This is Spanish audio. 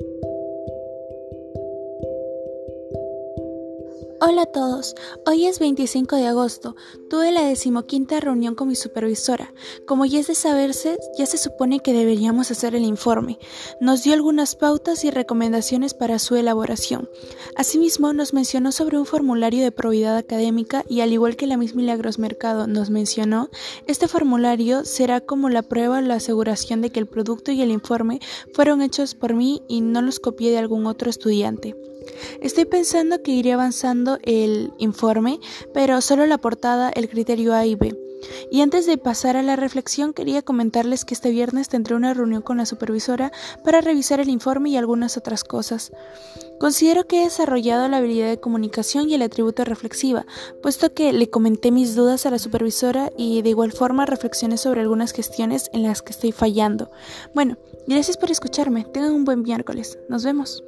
Thank you. Hola a todos, hoy es 25 de agosto, tuve la decimoquinta reunión con mi supervisora. Como ya es de saberse, ya se supone que deberíamos hacer el informe. Nos dio algunas pautas y recomendaciones para su elaboración. Asimismo, nos mencionó sobre un formulario de probidad académica y al igual que la misma Milagros Mercado nos mencionó, este formulario será como la prueba o la aseguración de que el producto y el informe fueron hechos por mí y no los copié de algún otro estudiante. Estoy pensando que iré avanzando el informe, pero solo la portada, el criterio A y B. Y antes de pasar a la reflexión, quería comentarles que este viernes tendré una reunión con la supervisora para revisar el informe y algunas otras cosas. Considero que he desarrollado la habilidad de comunicación y el atributo reflexiva, puesto que le comenté mis dudas a la supervisora y de igual forma reflexioné sobre algunas cuestiones en las que estoy fallando. Bueno, gracias por escucharme. Tengan un buen miércoles. Nos vemos.